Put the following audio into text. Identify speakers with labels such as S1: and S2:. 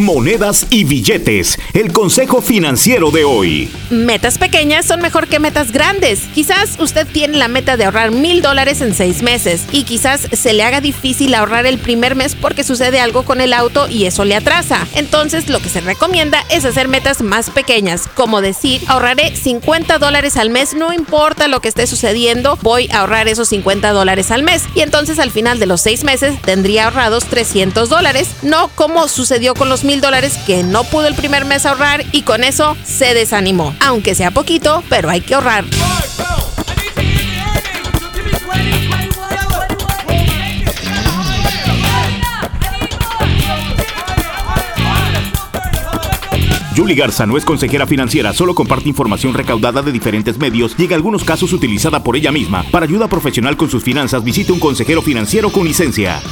S1: monedas y billetes. El consejo financiero de hoy.
S2: Metas pequeñas son mejor que metas grandes. Quizás usted tiene la meta de ahorrar mil dólares en seis meses y quizás se le haga difícil ahorrar el primer mes porque sucede algo con el auto y eso le atrasa. Entonces lo que se recomienda es hacer metas más pequeñas, como decir, ahorraré 50 dólares al mes, no importa lo que esté sucediendo, voy a ahorrar esos 50 dólares al mes. Y entonces al final de los seis meses tendría ahorrados 300 dólares, no como sucedió con los mil dólares que no pudo el primer mes ahorrar y con eso se desanimó. Aunque sea poquito, pero hay que ahorrar.
S1: Julie Garza no es consejera financiera, solo comparte información recaudada de diferentes medios y en algunos casos utilizada por ella misma. Para ayuda profesional con sus finanzas, visite un consejero financiero con licencia.